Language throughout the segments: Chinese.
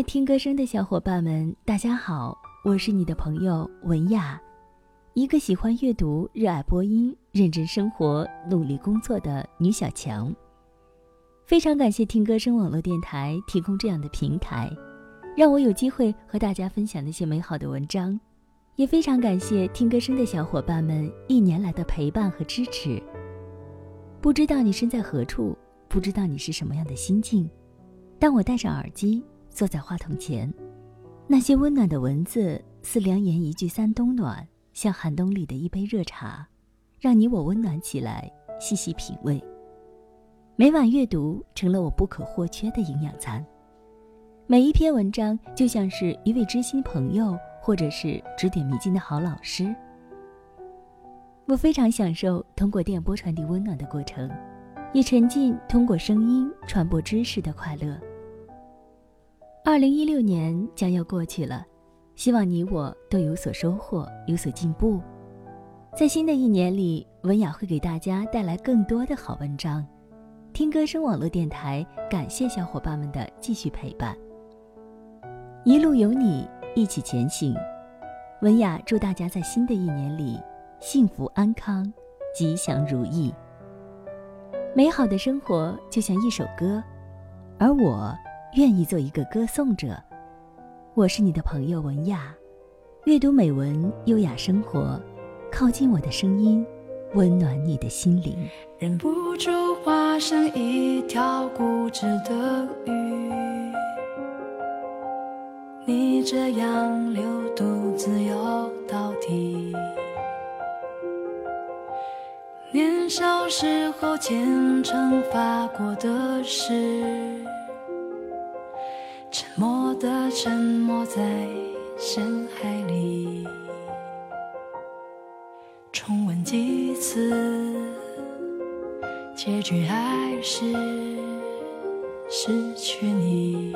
爱听歌声的小伙伴们，大家好，我是你的朋友文雅，一个喜欢阅读、热爱播音、认真生活、努力工作的女小强。非常感谢听歌声网络电台提供这样的平台，让我有机会和大家分享那些美好的文章。也非常感谢听歌声的小伙伴们一年来的陪伴和支持。不知道你身在何处，不知道你是什么样的心境，当我戴上耳机。坐在话筒前，那些温暖的文字似良言一句三冬暖，像寒冬里的一杯热茶，让你我温暖起来，细细品味。每晚阅读成了我不可或缺的营养餐，每一篇文章就像是一位知心朋友，或者是指点迷津的好老师。我非常享受通过电波传递温暖的过程，也沉浸通过声音传播知识的快乐。二零一六年将要过去了，希望你我都有所收获，有所进步。在新的一年里，文雅会给大家带来更多的好文章。听歌声网络电台，感谢小伙伴们的继续陪伴。一路有你，一起前行。文雅祝大家在新的一年里幸福安康，吉祥如意。美好的生活就像一首歌，而我。愿意做一个歌颂者，我是你的朋友文雅，阅读美文，优雅生活，靠近我的声音，温暖你的心灵。忍不住化身一条固执的鱼，你这样流独自游到底。年少时候虔诚发过的誓。沉默的沉默在深海里，重温几次，结局还是失去你。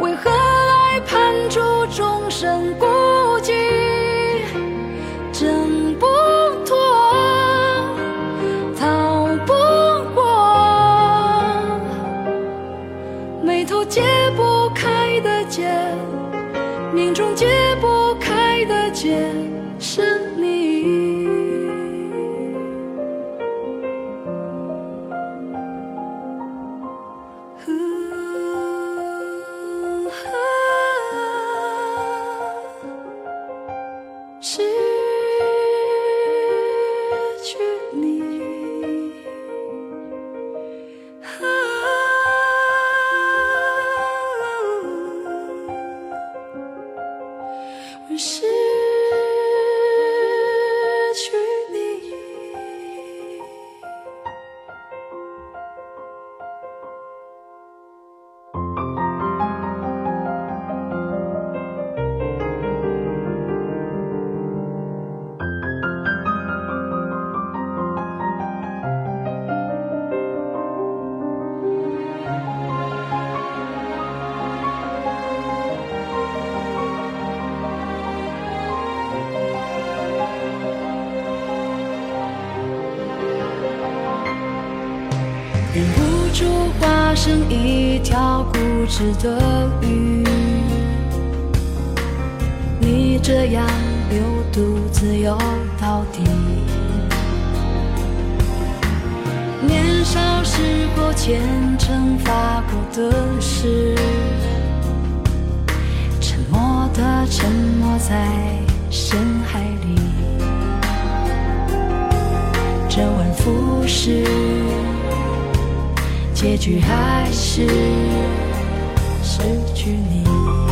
为何来判处众生？于是。忍不住化身一条固执的鱼，你这样流独自游到底。年少时候虔诚发过的誓，沉默的沉没在深海里，周而复始。结局还是失去你。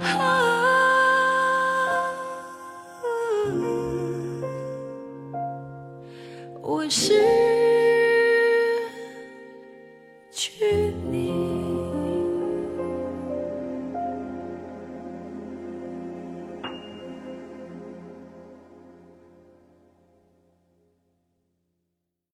啊